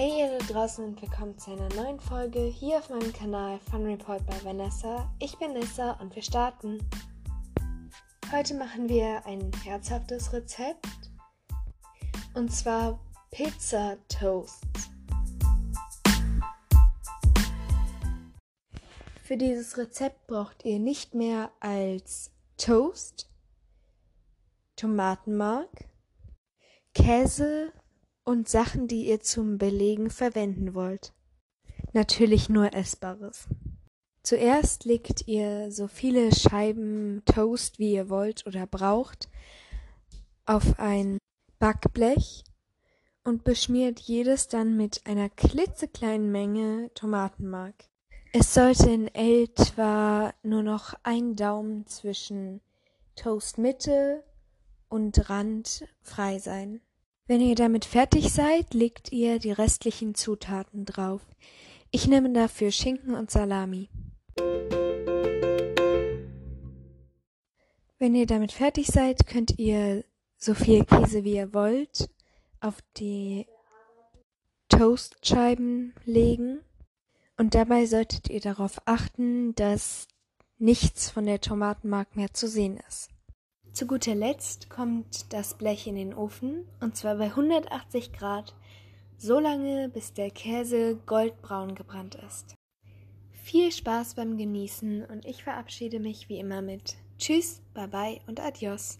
Hey ihr da draußen und willkommen zu einer neuen Folge hier auf meinem Kanal Fun Report bei Vanessa. Ich bin Nessa und wir starten. Heute machen wir ein herzhaftes Rezept und zwar Pizza Toast. Für dieses Rezept braucht ihr nicht mehr als Toast, Tomatenmark, Käse und Sachen, die ihr zum Belegen verwenden wollt. Natürlich nur Essbares. Zuerst legt ihr so viele Scheiben Toast, wie ihr wollt oder braucht, auf ein Backblech und beschmiert jedes dann mit einer klitzekleinen Menge Tomatenmark. Es sollte in etwa nur noch ein Daumen zwischen Toastmitte und Rand frei sein. Wenn ihr damit fertig seid, legt ihr die restlichen Zutaten drauf. Ich nehme dafür Schinken und Salami. Wenn ihr damit fertig seid, könnt ihr so viel Käse wie ihr wollt auf die Toastscheiben legen. Und dabei solltet ihr darauf achten, dass nichts von der Tomatenmark mehr zu sehen ist. Zu guter Letzt kommt das Blech in den Ofen und zwar bei 180 Grad, so lange bis der Käse goldbraun gebrannt ist. Viel Spaß beim Genießen und ich verabschiede mich wie immer mit Tschüss, Bye bye und Adios.